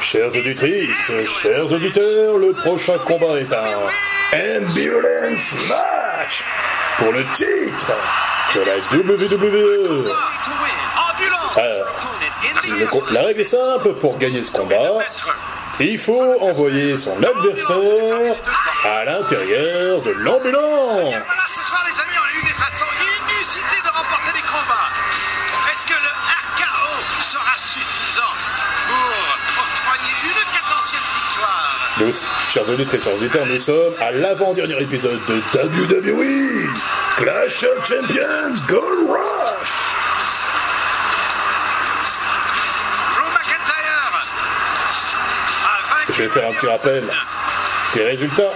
Chers auditrices, chers auditeurs, le prochain combat est un Ambulance Match pour le titre de la WWE. Alors, le- la règle est simple, pour gagner ce combat, il faut envoyer son adversaire à l'intérieur de l'ambulance. Nous, chers auditeurs et chers auditeurs, nous sommes à l'avant-dernier épisode de WWE Clash of Champions Gold Rush. Je vais faire un petit rappel des résultats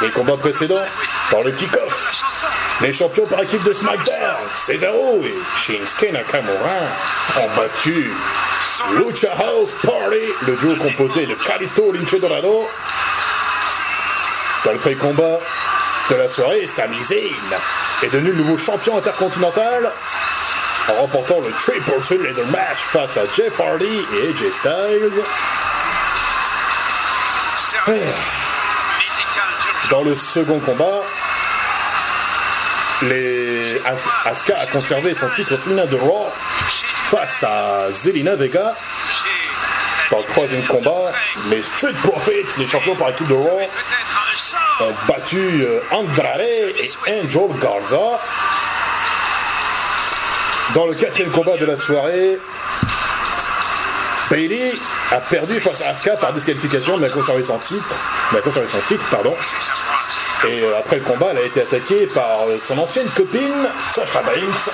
des combats précédents par le kick-off. Les champions par équipe de SmackDown, Cesaro et Shinsuke Nakamura, ont battu Lucha House Party, le duo composé de Kalisto Lince Dorado. Dans le pré-combat de la soirée, Sami Zayn est devenu le nouveau champion intercontinental en remportant le Triple Threat Leather Match face à Jeff Hardy et AJ Styles. Dans le second combat, les... As- Asuka a conservé son titre féminin de Raw face à Zelina Vega. Dans le troisième combat, les Street Profits, les champions par équipe de Raw, ont battu euh, Andrade et Angel Garza. Dans le quatrième combat de la soirée, Bailey a perdu face à Asuka par disqualification, mais a conservé son titre. Mais son titre, pardon. Et euh, après le combat, elle a été attaquée par euh, son ancienne copine, Sasha Banks.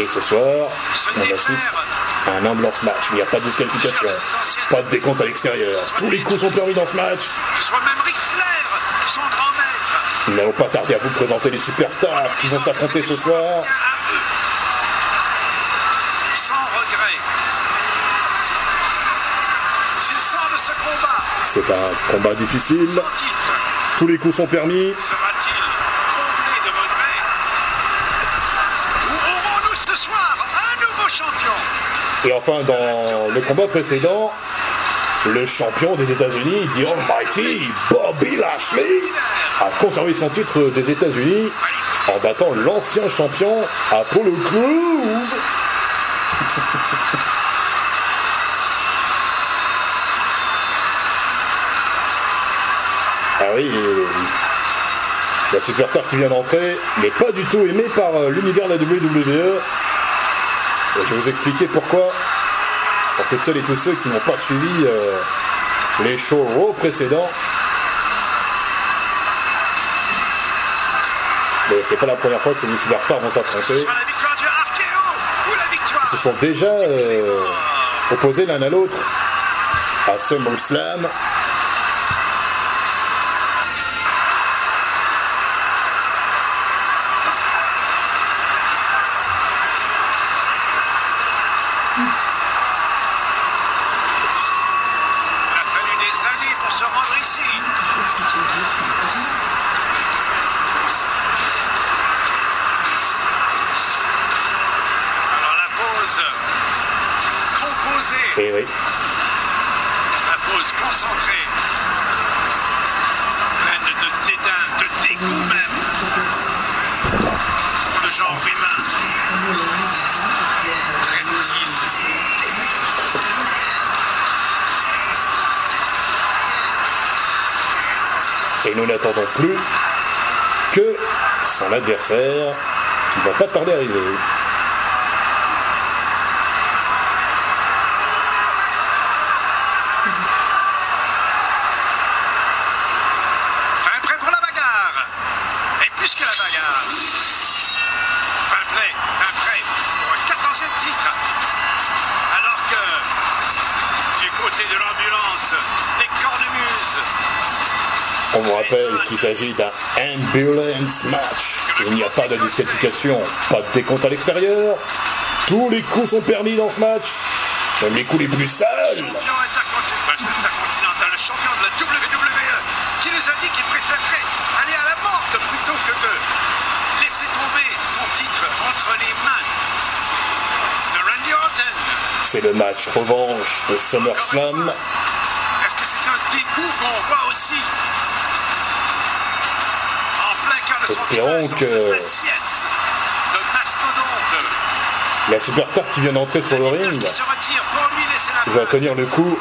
Et ce soir, on assiste à un ambulance match. Il n'y a pas de disqualification, pas de décompte à l'extérieur. Tous les coups sont permis dans ce match. Nous n'allons pas tarder à vous présenter les superstars qui vont s'affronter ce soir. C'est un combat difficile. Tous les coups sont permis. Et enfin, dans le combat précédent, le champion des États-Unis, The Almighty, Bobby Lashley, a conservé son titre des États-Unis en battant l'ancien champion Apollo Crews. Ah oui, la superstar qui vient d'entrer n'est pas du tout aimée par euh, l'univers de la WWE. Je vais vous expliquer pourquoi. Pour toutes celles et tous ceux qui n'ont pas suivi euh, les shows Raw précédents. Mais c'est pas la première fois que ces deux superstars vont Ce s'affronter. Ils se sont déjà euh, opposés l'un à l'autre à SummerSlam. Et nous n'attendons plus que son adversaire qui va pas tarder à arriver. S'agit d'un ambulance match. Il n'y a pas de disqualification, pas de décompte à l'extérieur. Tous les coups sont permis dans ce match, même les coups les plus sales. champion intercontinental, intercontinental, le champion de la WWE, qui nous a dit qu'il préférerait aller à la mort plutôt que de laisser tomber son titre entre les mains C'est le match revanche de SummerSlam. Est-ce que c'est un dégoût qu'on voit aussi Espérons que-. La superstar qui vient d'entrer sur le ring va tenir le coup.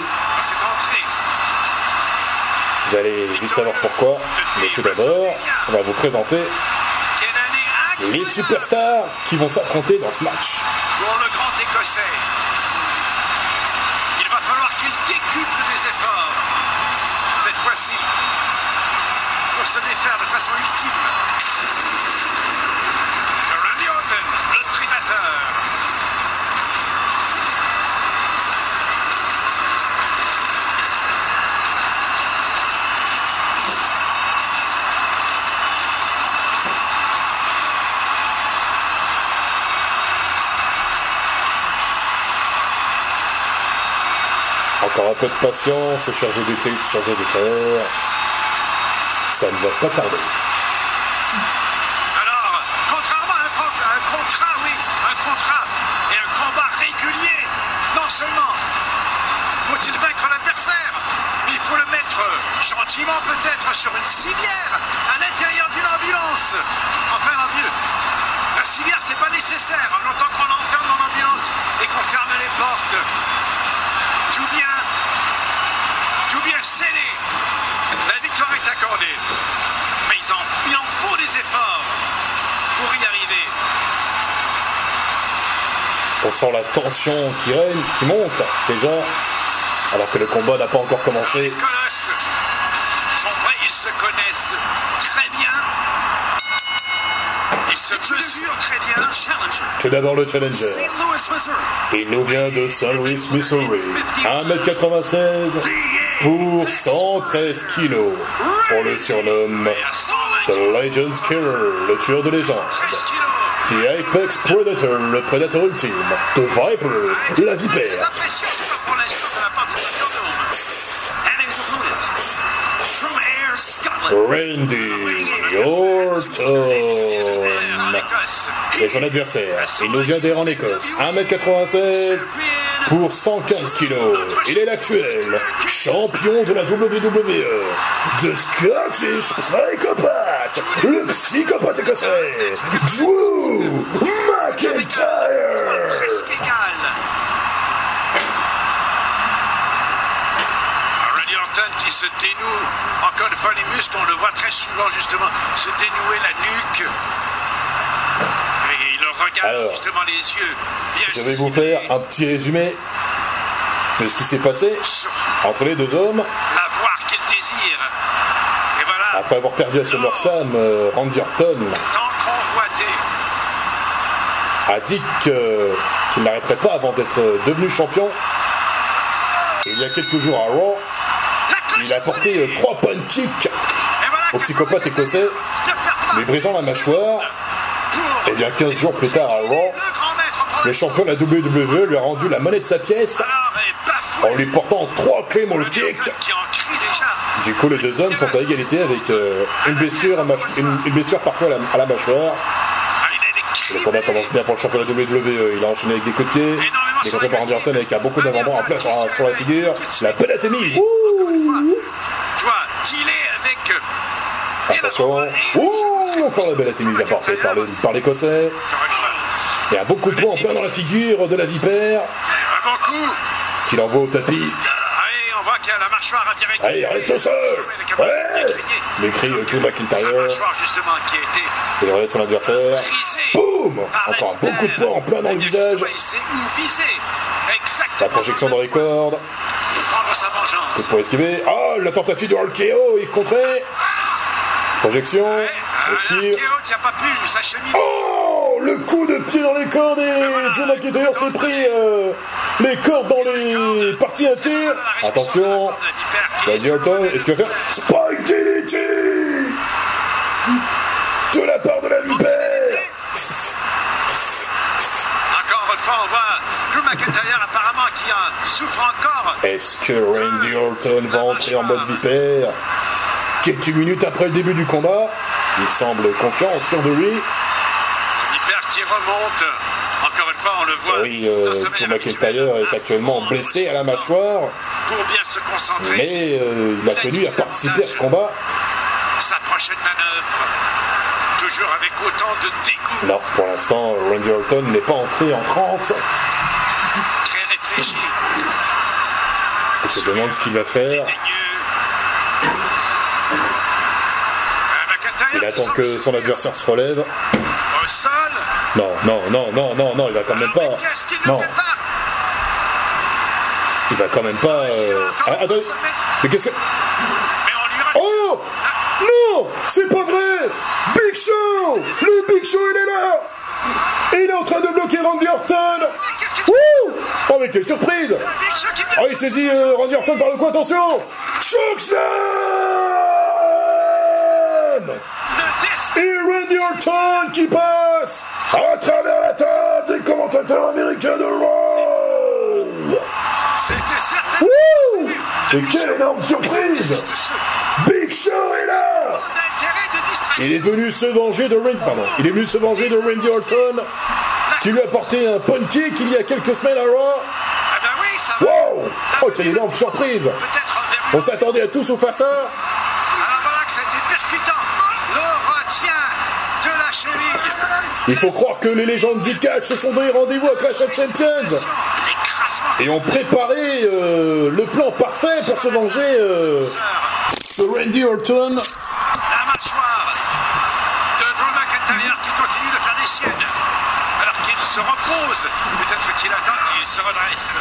Vous allez vite savoir pourquoi. Mais tout d'abord, on va vous présenter les superstars qui vont s'affronter dans ce match. pour le grand écossais. Un peu de patience, chers auditrices, chers auditeurs. Ça ne va pas tarder. Alors, contrairement à un, con- à un contrat, oui, un contrat et un combat régulier, non seulement faut-il vaincre l'adversaire, mais il faut le mettre gentiment peut-être sur une civière à l'intérieur d'une ambulance. Enfin. La civière, c'est pas nécessaire, en longtemps qu'on l'enferme dans l'ambulance et qu'on ferme les portes. Bien scellé. La victoire est accordée. Mais ils en, il en faut des efforts pour y arriver. On sent la tension qui règne, qui monte déjà, alors que le combat n'a pas encore commencé. Les colosses sont ils se connaissent très bien. Ils se mesurent très bien. Tout d'abord le challenger. Il nous vient de St. Louis, Missouri. 1m96 pour 113 kilos. On le surnomme Et à 120 The Legends Killer, le tueur de légende. 13 kilos. The Apex Predator, le prédateur ultime. The Viper, la vipère. Randy Orton. Et son adversaire, il nous vient d'Air en Écosse. 1m96 pour 115 kilos. Il est l'actuel champion de la WWE. The Scottish Psychopath. Le psychopathe écossais. Drew McIntyre. qui se dénoue, encore une fois les muscles, on le voit très souvent justement se dénouer la nuque. Regarde Alors, justement les yeux. Bien Je vais vous faire un petit résumé de ce qui s'est passé entre les deux hommes. la voir qu'il désire. Et voilà, Après avoir perdu à SummerSlam, euh, Randy Orton a dit que- qu'il n'arrêterait pas avant d'être devenu champion. Et il y a quelques jours à Raw, il a porté euh, trois punch kicks voilà au psychopathe écossais, lui brisant la mâchoire. Et bien 15 jours plus tard à Raw, le champion de la WWE lui a rendu la monnaie de sa pièce en lui portant trois crie déjà. Du coup, les deux hommes sont à égalité avec euh, une, blessure à une, une blessure partout à la, à la mâchoire. Ah, des Le combat commence bien pour le champion de la WWE. Il a enchaîné avec des coups de pied. Il est contré par Randy Orton avec un beaucoup d'avant-bras en place sur, sur la figure. La. Ouh avec. euh, bien Attention. Ouh Encore la pelatémie bien portée par le- par l'Écossais. Il y a beaucoup de points en plein dans la figure de la vipère. Un bon coup. Qu'il envoie au tapis. Allez, on voit que la mâchoire a bien été. Allez, reste au sol Ouais de Drew McIntyre. Il relève son adversaire. Boum Encore vipère. beaucoup de points en plein dans le visage. La projection dans les cordes. Vengeance. Pour esquiver. Oh, la tentative de RKO est contrée. Projection. Esquive. L'archéo qui a pas pu s'acheminer. Oh Le coup de pied dans les cordes et Joe McIntyre s'est pris euh, les cordes dans les parties intimes. Attention. Randy Orton, est-ce qu'il va faire Spike DDT De la part de la vipère Encore une fois, on voit Drew McIntyre apparemment qui en souffre encore. Est-ce que Randy Orton va entrer en mode vipère? Quelques minutes après le début du combat, il semble confiant, sûr de lui. Vipère qui remonte. Encore une fois, on le voit. Oui, euh, McIntyre est actuellement blessé à la mâchoire, Pour bien se concentrer. mais euh, il a tenu à participer à ce combat. Sa prochaine manœuvre. Toujours avec autant de dégoût. Non, pour l'instant, Randy Orton n'est pas entré en transe. Très réfléchi. Il se demande ce qu'il va faire. Il attend que son adversaire se relève. Au sol. Non, non, non, non, non, non, il va quand même pas. Non, il va quand même pas. euh, Ah, mais qu'est-ce que. Oh Non C'est pas vrai Big Show Le Big Show, il est là Et il est en train de bloquer Randy Orton Wouh Oh, mais quelle surprise Oh, il saisit euh, Randy Orton par le cou, attention Chokeslam le destin. Et Randy Orton qui passe à travers la table des commentateurs américains de Raw C'était quelle énorme surprise Big Show est là. Il est venu se venger de Randy, pardon. Il est venu se venger de Randy Orton, qui lui a porté un punt kick il y a quelques semaines à Raw. Ah ben. Wow Oh, quelle énorme surprise On s'attendait à tout sauf à ça. Il faut croire que les légendes du catch se sont donné rendez-vous à Clash of Champions et ont préparé euh, le plan parfait pour se venger euh, de Randy Orton. La mâchoire de Drew McIntyre qui continue de faire des siennes. Alors qu'il se repose. Peut-être qu'il attend, il se redresse.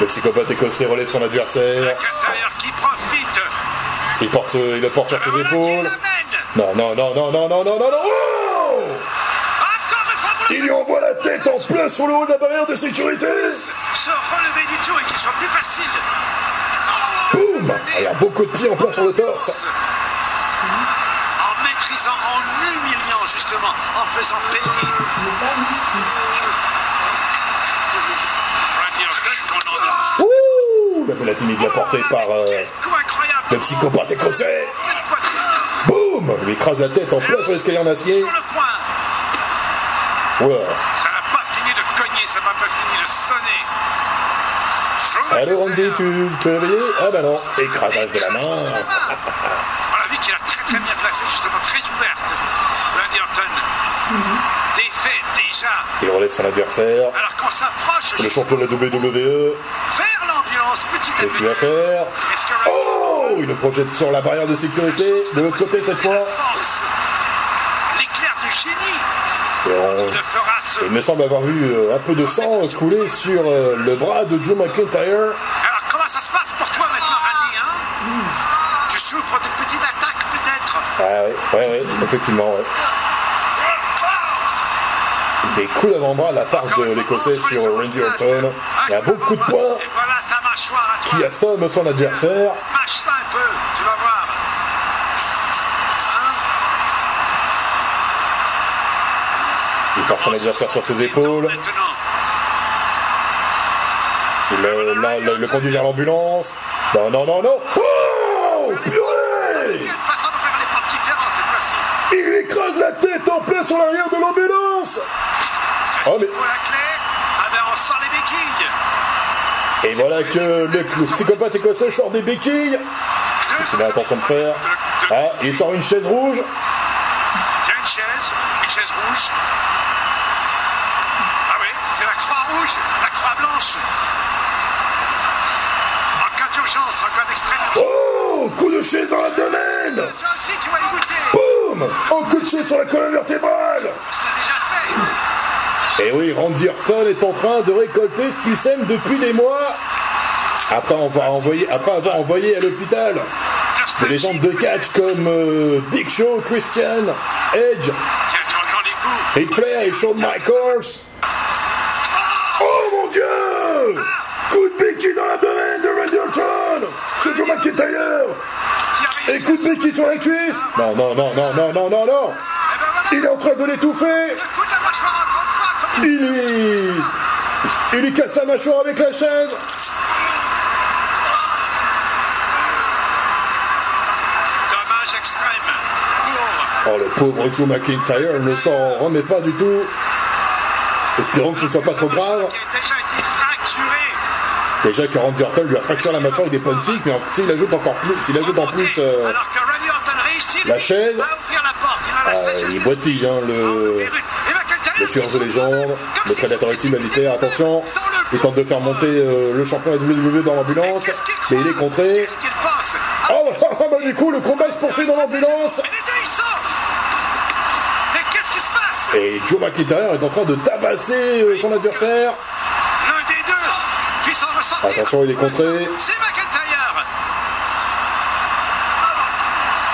Le psychopathe écossais relève son adversaire. McIntyre qui profite. Il, porte, il le porte sur ses épaules. Non, non, non, non, non, non, non, non, non. Oh Encore une fois pour le Il lui envoie la tête en plein sur le haut de la barrière de sécurité. se relever du tout et qu'il soit plus facile. Boum Alors beaucoup de pieds en plein sur le torse. En maîtrisant, en humiliant justement, en faisant payer. Ouh La Bellatini bien portée par euh, le psychopathe écossais. Boum Il lui écrase la tête en plein sur l'escalier en acier. Ça n'a pas fini de cogner, ça n'a pas fini de sonner. Allô Randy, tu es réveillé Ah bah non, écrasage de la main. On a vu qu'il a très très bien placé, justement très ouverte. Randy Orton. Défait déjà. Il relève son adversaire. Alors qu'on s'approche Le champion de la WWE. vers l'ambulance petit à Qu'est-ce qu'il va faire Est-ce que Randy Oh Il le projette sur la barrière de sécurité. De l'autre côté cette fois. Force. L'éclair du génie. On- Il me semble avoir vu euh, un peu de sang couler sur euh, le bras de Drew McIntyre. Alors comment ça se passe pour toi maintenant, Randy hein? Tu souffres d'une petite attaque peut-être? Ah oui, ouais, ouais, effectivement, ouais. Des coups d'avant-bras de la part de l'Écossais sur Randy Orton. Il y a beaucoup de points voilà qui assomme son adversaire. Mâche ça un peu, tu vas voir. Hein Il porte son adversaire sur ses épaules. Le, le conduit vers l'ambulance. Non, non, non, non. Oh Purée. Il lui écrase la tête en plein sur l'arrière de l'ambulance Oh, mais- Ah ben. Et voilà que le, le psychopathe écossais sort des béquilles. Il a l'intention de faire. Ah, il sort une chaise rouge. Tiens une chaise, une chaise rouge. Ah oui, c'est la croix rouge, la croix blanche. En cas d'urgence, en cas d'extrême urgence. Oh Coup de chaise dans l'abdomen Toi aussi, tu vas y goûter. Boum Sur la colonne vertébrale. Et oui, Randy Orton est en train de récolter ce qu'il sème depuis des mois. Après avoir envoyé, après avoir envoyé à l'hôpital des légendes de catch comme euh, Big Show, Christian, Edge. Ric Flair et Shawn Michaels. Oh mon dieu Coup de béquille dans l'abdomen de Randy Orton C'est Joe McIntyre Et coup de béquille sur la cuisse Non, non, non, non, non, non, non, non Il est en train de l'étouffer Il lui... Il lui casse la mâchoire avec la chaise dommage extrême. Pour Oh, le pauvre Joe McIntyre ne s'en remet pas du tout. Espérons que ce ne soit pas trop grave. Qui a déjà été fracturé. Déjà que Randy Orton lui a fracturé la mâchoire avec des puntiques, mais s'il ajoute encore plus, s'il ajoute en plus euh, la chaise. Il ah, boitille, hein, Oh, le, tueur de légende, le prédateur militaire, attention, il tente de faire monter euh, le champion de WWE dans l'ambulance, mais il est contré. Qu'est-ce qu'il pense Ah, Oh bah, du coup, le combat se poursuit dans l'ambulance, et Joe McIntyre est en train de tabasser euh, son adversaire. L'un des deux qui s'en ressentir. Attention, il est contré. C'est McIntyre.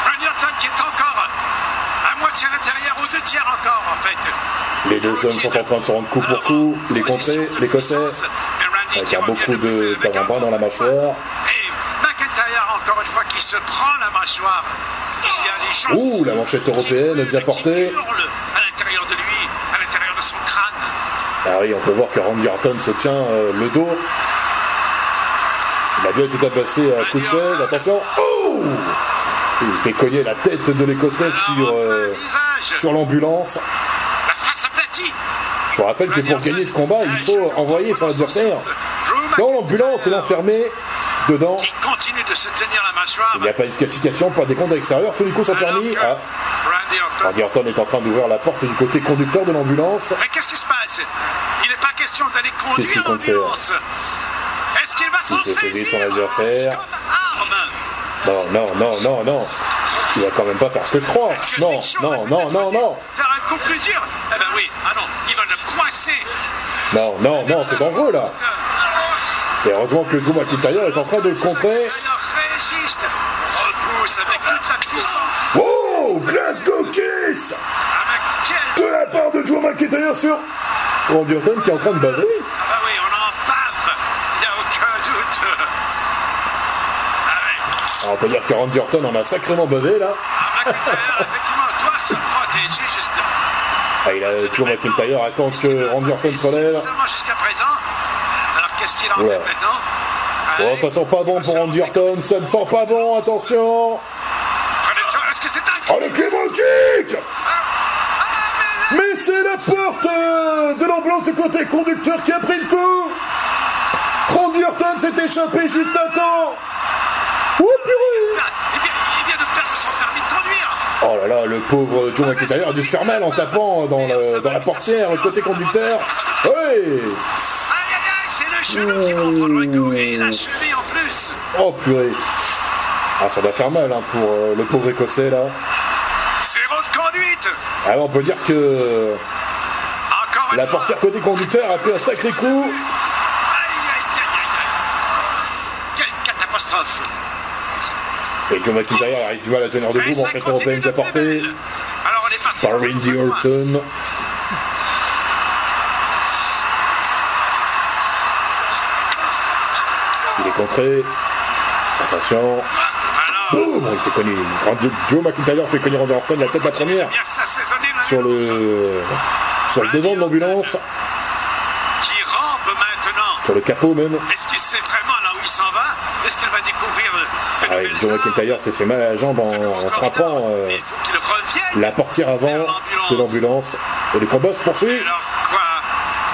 Randy Orton qui est encore à moitié à l'intérieur ou deux tiers encore en fait. Les deux hommes sont en train de se rendre coup pour coup, il est contré, l'Écossais, avec un beaucoup de d'avant-bras dans la mâchoire. Et McIntyre encore une fois qui se prend la mâchoire. Il y a Ouh, la manchette européenne bien portée. Ah oui, on peut voir que Randy Orton se tient euh, le dos. Il a bien été tabassé à coup de chaise, attention. Oh Il fait cogner la tête de l'Écossais sur, euh, sur l'ambulance. la. Je vous rappelle que pour gagner ce combat, il faut envoyer son adversaire dans l'ambulance et l'enfermer dedans. la. Il n'y a pas de disqualification, pas des comptes extérieurs, tous les coups sont permis. Ah, Randy Orton. Est en train d'ouvrir la porte du côté conducteur de l'ambulance. Mais qu'est-ce qui se passe? Il n'est pas question d'aller conduire l'ambulance. Saisir adversaire. comme arme Non, non, non, non, non. Il va quand même pas faire ce que je crois. Non, non, non, non, non. Faire un coup plus dur Eh ben oui. Ah non, il va le coincer. Non, non, non, c'est dangereux là. Et heureusement que Drew McIntyre est en train de le contrer. Alors résiste. Repousse avec toute la puissance. Oh, Glasgow Kiss de la part de Drew McIntyre sur Randy Orton qui est en train de baver. Ah bah oui, on en bave. Il n'y a aucun doute. Ah ouais. Alors, on peut dire que Randy Orton en a sacrément bavé là. Ah, McIntyre, effectivement, doit se protéger justement. Ah, il a Drew McIntyre attend que Randy Orton se relève. Seulement jusqu'à présent. Alors qu'est-ce qu'il en Oula. fait maintenant Oh, ça sent pas bon pour Randy Orton, ça ne sent pas bon, attention Prenez- Est-ce que c'est un Oh, le Clément Kick Ah, mais c'est la porte de l'ambulance du côté conducteur qui a pris le coup Randy Orton s'est échappé juste à temps Oh purée il vient, de perdre son permis de conduire. Oh là là, le pauvre Joe McIntyre a dû se faire mal en tapant dans, le- dans la portière côté conducteur. Oui Aïe aïe aïe, c'est le qui va en prendre un coup et la cheville en plus. Oh purée Ah ça doit faire mal hein, pour euh, le pauvre écossais là. Zéro de conduite. Alors on peut dire que Encore une la fois. portière côté conducteur a pris un sacré coup. Et Joe McIntyre arrive du mal à tenir debout, manchette européenne a parti. par Randy. Orton. Il est contré. Attention. Boum Il fait cogner. Joe McIntyre fait cogner Randy Orton la tête la première sur le sur le devant de l'ambulance, Qui rampe maintenant. sur le capot même. Est-ce qu'il sait vraiment là où il s'en va? Est-ce qu'il va découvrir de Ah, nouvelles Joe McIntyre s'est fait mal à la jambe en, en frappant euh, la portière avant de l'ambulance. Et le combat se poursuit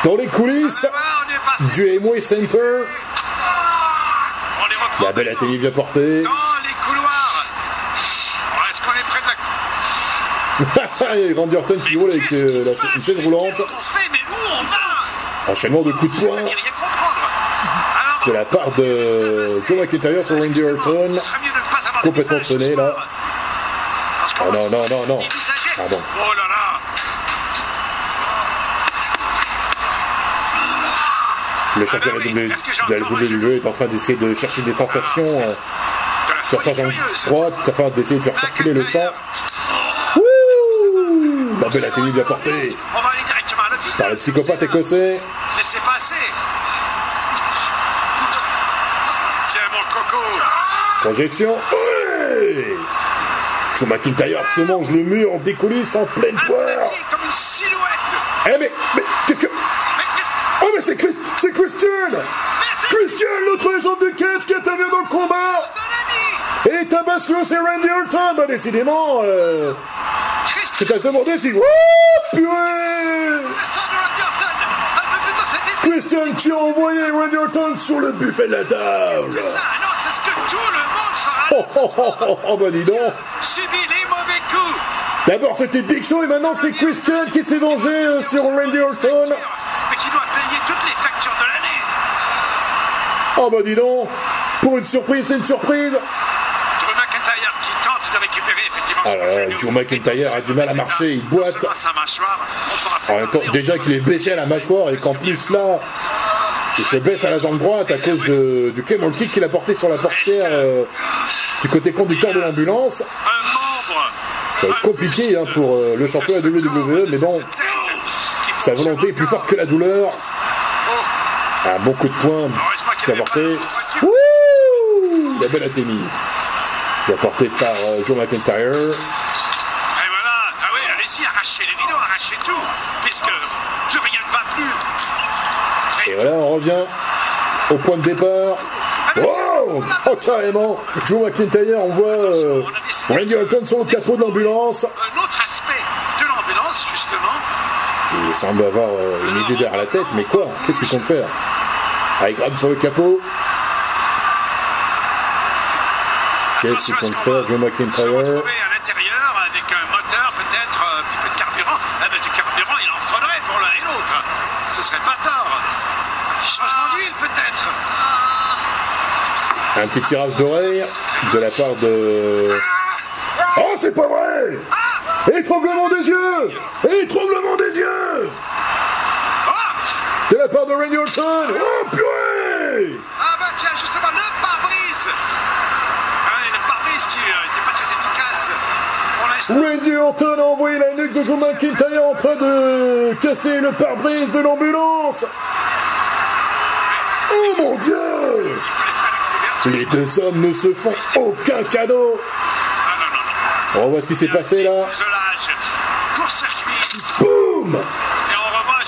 dans les coulisses Ah, passé. du Amway Center. Reprend. La belle atelier bien portée. Dans les couloirs. Est-ce qu'on est près de la. Randy Orton qui roule avec euh, la chaise roulante. Enchaînement de coups de poing de la part de Joe McIntyre sur Randy Orton. Complètement sonné, là. Ah va non, non, non, non. dévisager. Pardon. Oh Le champion Ah de la un WWE est en train d'essayer de chercher des sensations euh, De la sur sa jambe droite afin d'essayer de faire circuler le sang. Ouh La belle portée aller directement à l'hôpital. par le psychopathe écossais. Mon coco. Projection. Ouais Joe McIntyre se mange le mur des coulisses en pleine poire. Athlétique comme une silhouette. Eh mais, mais qu'est-ce que... Mais qu'est-ce Oh mais c'est Christ, c'est Christian. Christian, l'autre légende du catch qui intervient dans le combat. Et tabasse le c'est Randy Orton. Bah décidément, euh, c'est à se demander si... Oh purée Christian qui a envoyé Randy Orton sur le buffet de la table. C'est ça, non, c'est ce que tout le monde s'en Oh, oh, oh, oh, oh, bah dis donc. Subit les mauvais coups. D'abord c'était Big Show et maintenant c'est Christian qui s'est vengé euh, sur Randy Orton. Mais qui doit payer toutes les factures de l'année. Oh bah dis donc. Pour une surprise, c'est une surprise. Drew McIntyre qui tente de récupérer effectivement son Ah, là là, genou. Drew McIntyre a du mal à marcher, il boite. Sa mâchoire, on fera déjà qu'il est baissé à la mâchoire et qu'en plus là, il se baisse à la jambe droite à cause de, du Camel Kick qu'il a porté sur la portière euh, du côté conducteur de l'ambulance. Ça va être compliqué hein, pour euh, le champion de WWE, mais bon, sa volonté est plus forte que la douleur. Un bon coup de poing qu'il a porté. Wouh La belle athénie. Qui est apporté par euh, Joe McIntyre. Et voilà, ah oui, allez-y, arrachez les rideaux, arrachez tout, puisque plus rien ne va plus. Et voilà, on revient au point de départ. Wow Oh, carrément Joe McIntyre, on voit euh, Randy Orton sur le capot de l'ambulance. Un autre aspect de l'ambulance, justement, Il semble avoir euh, une idée derrière la tête, mais quoi? Qu'est-ce qu'il compte faire? Ah, il grimpe sur le capot. Qu'est-ce qu'il compte faire, Joe McIntyre retrouver à l'intérieur avec un moteur, peut-être euh, un petit peu de carburant. Eh ben, du carburant, il en faudrait pour l'un et l'autre. Ce serait pas tort. Un petit changement d'huile, peut-être. Un petit tirage d'oreille de la part de... Oh, c'est pas vrai! Étranglement des yeux! Étranglement des yeux! De la part de Randy Orton! Oh, purée! Ah bah tiens, justement, le pare-brise! Et le pare-brise qui n'était pas très efficace pour l'instant. Randy Orton a envoyé la nuque de Joe McIntyre en train de casser le pare-brise de l'ambulance. Oh mon dieu Il voulait faire une couverture. Les deux hommes ne se font aucun cadeau. On voit ce qui s'est passé là. Boum revoit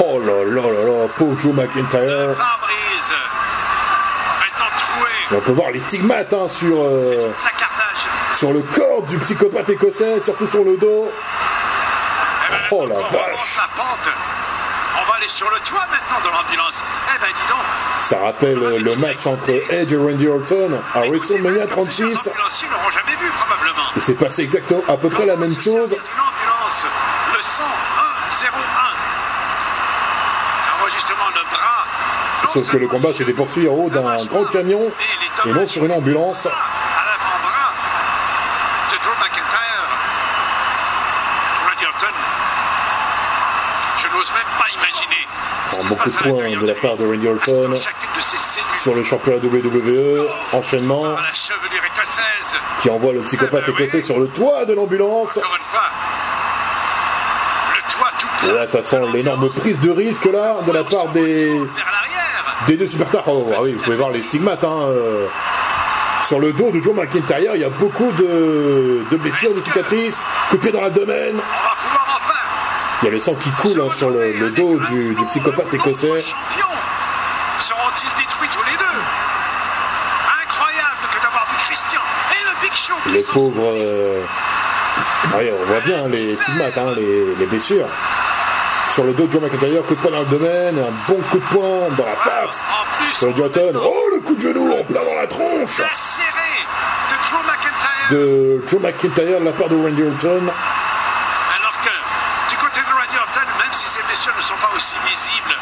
Oh là là là là, pauvre Joe McIntyre. On peut voir les stigmates hein, sur, euh, sur le corps du psychopathe écossais, surtout sur le dos. Oh la vache. remonte la pente. On va aller sur le toit maintenant de l'ambulance. Eh ben dis donc. Ça rappelle euh, le match entre Edge et Randy Orton à WrestleMania 36. Les ambulanciers n'auront jamais vu probablement. Et c'est passé exactement à peu près la même chose. Une ambulance, le 101. Enregistrement de bras. Sauf que le combat s'était poursuivi en haut d'un grand camion et non sur une ambulance. À l'avant-bras de Drew McIntyre. Randy Orton. Je n'ose même pas imaginer. De de la part de Randy Orton sur le championnat WWE. Enchaînement qui envoie le psychopathe écossais sur le toit de l'ambulance. Là, ça sent l'énorme prise de risque là de la part des, des deux superstars. Oh, ah oui, vous pouvez voir les stigmates. Hein, euh. Sur le dos de Joe McIntyre, il y a beaucoup de, de blessures, de cicatrices, coup de pied dans l'abdomen. On va pouvoir enfin. Il y a le sang qui coule hein, sur le, le dos du, du psychopathe écossais. Champions seront-ils détruits tous les deux? Incroyable que d'avoir vu Christian et le Big Show qui Le sont- pauvre. euh, on voit bien hein, les stigmates, hein, les, les blessures. Sur le dos de Joe McIntyre, coup de poing dans l'abdomen, un bon coup de poing dans la face. Plus, Sur Orton, oh le coup de genou en plein dans la tronche de Joe McIntyre de la part de Randy Orton. Alors que du côté de Randy Orton, même si ses blessures ne sont pas aussi visibles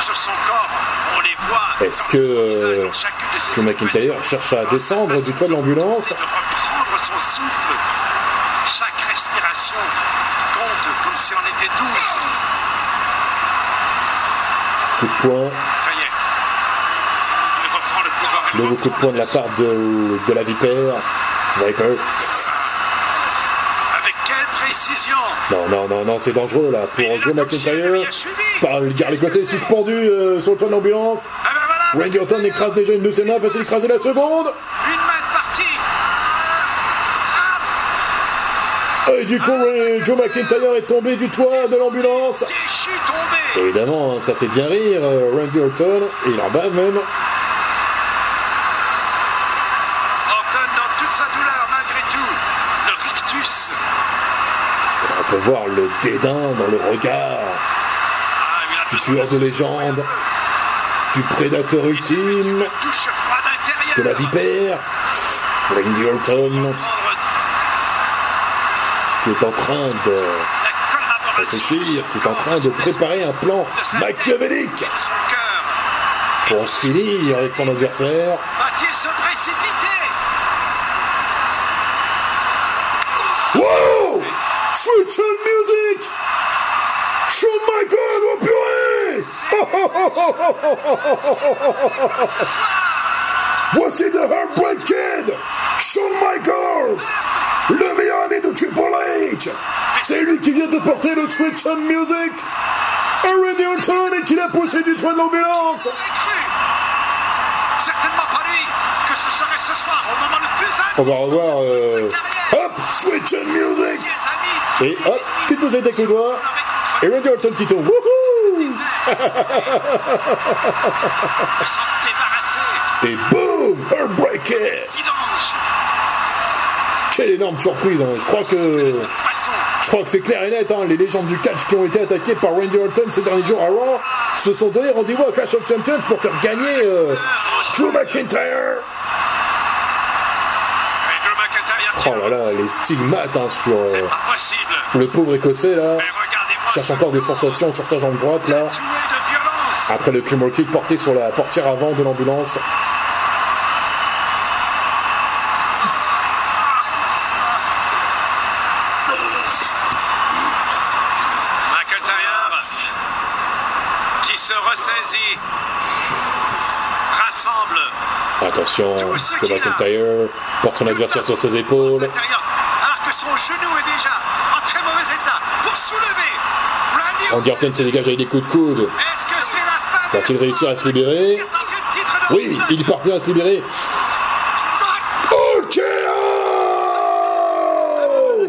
sur son corps, on les voit. Est-ce que euh, McIntyre cherche à descendre du toit de l'ambulance son souffle. Chaque respiration compte comme si on était douze. Coup de poing, Ça y est. Il reprend le pouvoir. nouveau coup de poing de la part de, de la vipère. Viper. Avec quelle précision Non, non, non, non, c'est dangereux là pour Joe McIntyre. Par le gars l'écossais suspendu euh, sur le toit de l'ambulance. Ah Randy Orton écrase déjà une de ses mains, va-t-il écraser la seconde Une main de partie Et du coup, Joe McIntyre est tombé du toit de l'ambulance. Évidemment, hein, ça fait bien rire euh, Randy Orton, et il en bat même. Orton dans toute sa douleur malgré tout. Le rictus. On peut voir le dédain dans le regard. Ah, du tueur de légende, du prédateur ultime, de la vipère, Randy Orton, qui est en train de réfléchir, qui est en train de préparer un plan machiavélique pour s'unir avec son adversaire. Va-t-il se précipiter Wow Switch on music Shawn Michaels, oh purée Voici The Heartbreak Kid Shawn Michaels Le meilleur ami de Triple H. C'est lui qui vient de porter le Switch on music à Randy Orton et qui l'a poussé du toit de l'ambulance. Aurait cru Certainement pas lui que ce serait ce soir, au moment le plus On va revoir... euh. Hop Switch on music Et hop, petite poussette avec le doigt Et Randy Orton qui tombe s'en débarrasser. Et boum Heartbreak Kid Vidange, Quelle énorme surprise hein. Je crois que je crois que c'est clair et net. hein. Les légendes du catch qui ont été attaquées par Randy Orton ces derniers jours à Raw se sont donné rendez-vous à Clash of Champions pour faire gagner euh, Drew McIntyre. Oh là là, les stigmates hein, sur euh, le pauvre écossais là. Cherche encore des sensations sur sa jambe droite là. Après le Claymore Kick porté sur la portière avant de l'ambulance. McIntyre qui se ressaisit, rassemble Attention, Drew McIntyre porte son adversaire sur ses épaules. alors que son genou est déjà en très mauvais état pour soulever Orton se dégage avec des coups de coude. Est-ce que c'est la fin de Va-t-il réussir à se libérer 14e titre de Oui, il parvient à se libérer. Ok Le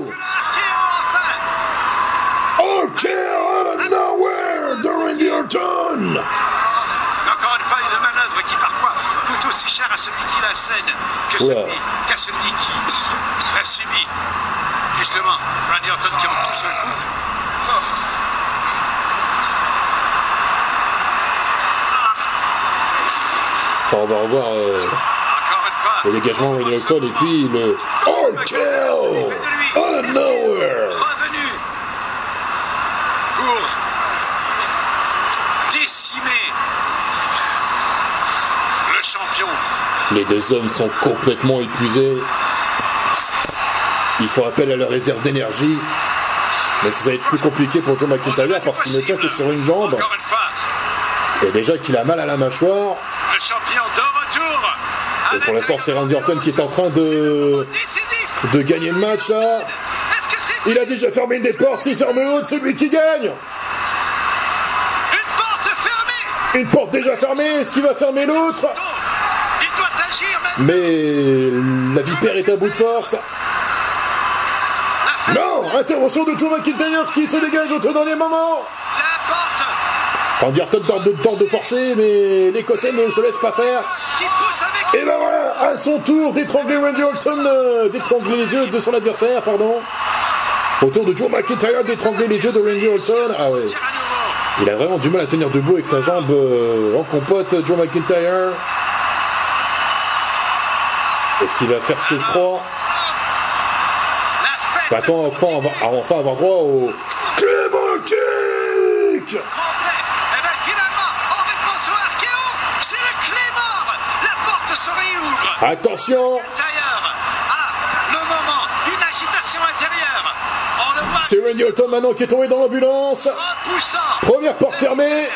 RKO enfin Ok out of nowhere de Randy Orton Encore une fois, une manœuvre qui parfois coûte aussi cher à celui qui la scène que Oula. celui, qu'à celui qui la subit. Justement, Randy Orton qui en tout seul coup. Enfin, on va revoir euh, le dégagement de Orton et puis le RKO out of nowhere Revenu pour décimer le champion. Les deux hommes sont complètement épuisés. Ils font appel à leur réserve d'énergie. Mais ça va être plus compliqué pour Joe McIntyre parce qu'il ne tient que sur une jambe. Et déjà qu'il a mal à la mâchoire. le champion de retour. Pour l'instant, c'est Randy Orton qui est en train de, gagner le match là. Il a déjà fermé une des portes, s'il ferme l'autre, c'est lui qui gagne une porte fermée Une porte déjà fermée, est-ce qu'il va fermer l'autre? Il. Mais la vipère est à bout de force. Non Intervention de Joe McIntyre qui se dégage au tout dernier moment Randy Orton tente de, tente de forcer, mais l'Écossais ne se laisse pas faire. Et ben voilà, à son tour d'étrangler Randy Orton, euh, d'étrangler les yeux de son adversaire, pardon. Au tour de Joe McIntyre d'étrangler les yeux de Randy Orton. Ah ouais. Il a vraiment du mal à tenir debout avec sa jambe euh, en compote, Joe McIntyre. Est-ce qu'il va faire ce que je crois? Va-t-on enfin, avoir- droit au Claymore Kick voit C'est Randy Orton maintenant qui est tombé dans l'ambulance. poussant. Première porte fermée.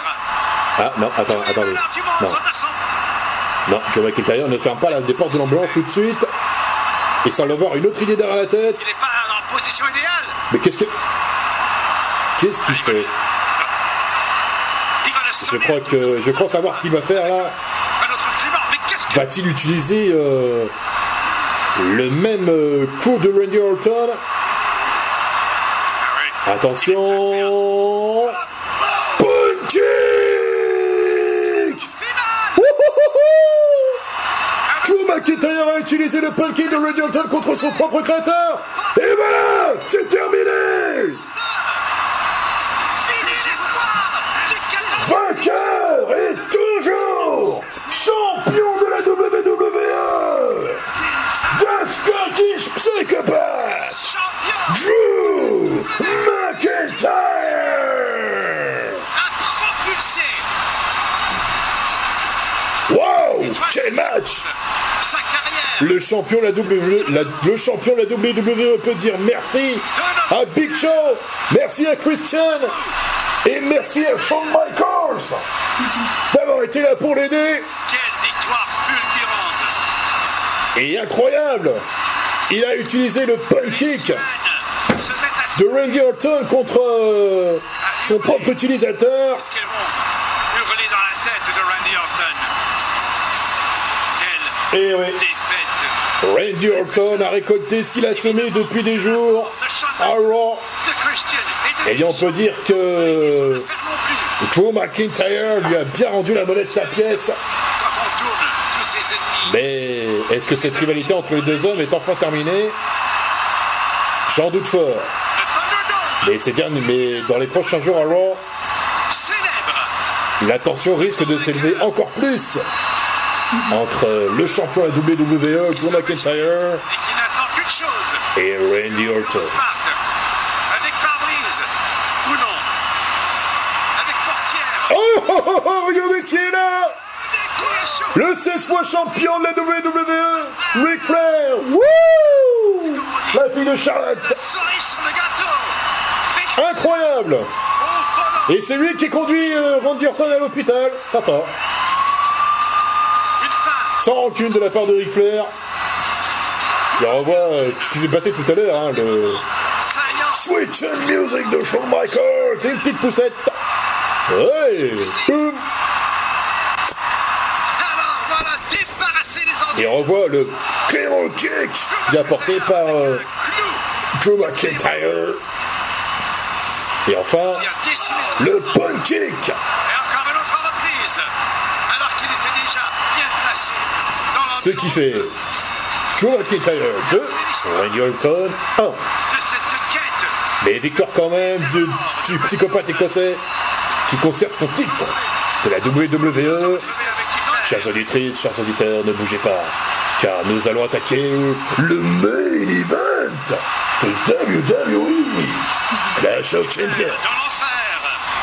Ah non, attends, attendez. Non, non, Joe McIntyre ne ferme pas la, les portes de l'ambulance tout de suite. Il semble avoir une autre idée derrière la tête. Il n'est pas en position idéale. Mais qu'est-ce que... Qu'est-ce qu'il fait? Je crois que... Je crois savoir ce qu'il va faire là. Va-t-il utiliser euh, le même euh, coup de Randy Orton? Attention! Punch kick Finale. Wouhouhou Drew McIntyre a utilisé le punt kick de Randy Orton contre son propre créateur! Et voilà! C'est terminé Combat Drew McIntyre! Wow! Quel match! Le champion, la w, le champion de la WWE peut dire merci à Big Show, merci à Christian et merci à Shawn Michaels d'avoir été là pour l'aider. Quelle victoire fulgurante. Et incroyable! Il a utilisé le punt kick de Randy Orton contre euh, son propre utilisateur. Et oui, défaite Randy Orton a récolté ce qu'il a semé depuis des jours à Raw. et on peut dire que. Drew McIntyre lui a bien rendu la monnaie de sa pièce. Mais est-ce que cette rivalité entre les deux hommes est enfin terminée J'en doute fort. Mais, c'est bien, mais dans les prochains jours à Raw, la tension risque de s'élever encore plus entre le champion à la WWE, Drew McIntyre, et Randy Orton. Smart. Avec pare-brise. Ou non. Avec portière. Oh, oh, oh, oh, regardez qui est là Avec qui est chaud. Le 16 fois champion de la WWE, Ric Flair Wouh La fille de Charlotte Incroyable. Et c'est lui qui conduit euh, Randy Orton à l'hôpital. Sympa. Sans rancune de la part de Ric Flair. Et on revoit euh, ce qui s'est passé tout à l'heure. Hein, le. Switch and Music de Shawn Michaels. C'est une petite poussette. Ouais Boum. Et on revoit le Claymore Kick bien porté par euh. Drew McIntyre. Et enfin, le Punt Kick Ce qui fait Drew McIntyre 2, Randy Orton 1. de cette quête. Mais victoire quand même du, du psychopathe écossais qui conserve son titre de la WWE. Chers auditrices, chers auditeurs, ne bougez pas, car nous allons attaquer le main event de WWE. Clash of Champions.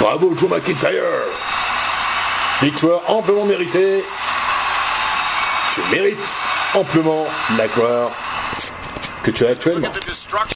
Bravo Drew McIntyre. Victoire amplement méritée. Tu mérites amplement la gloire que tu as actuellement.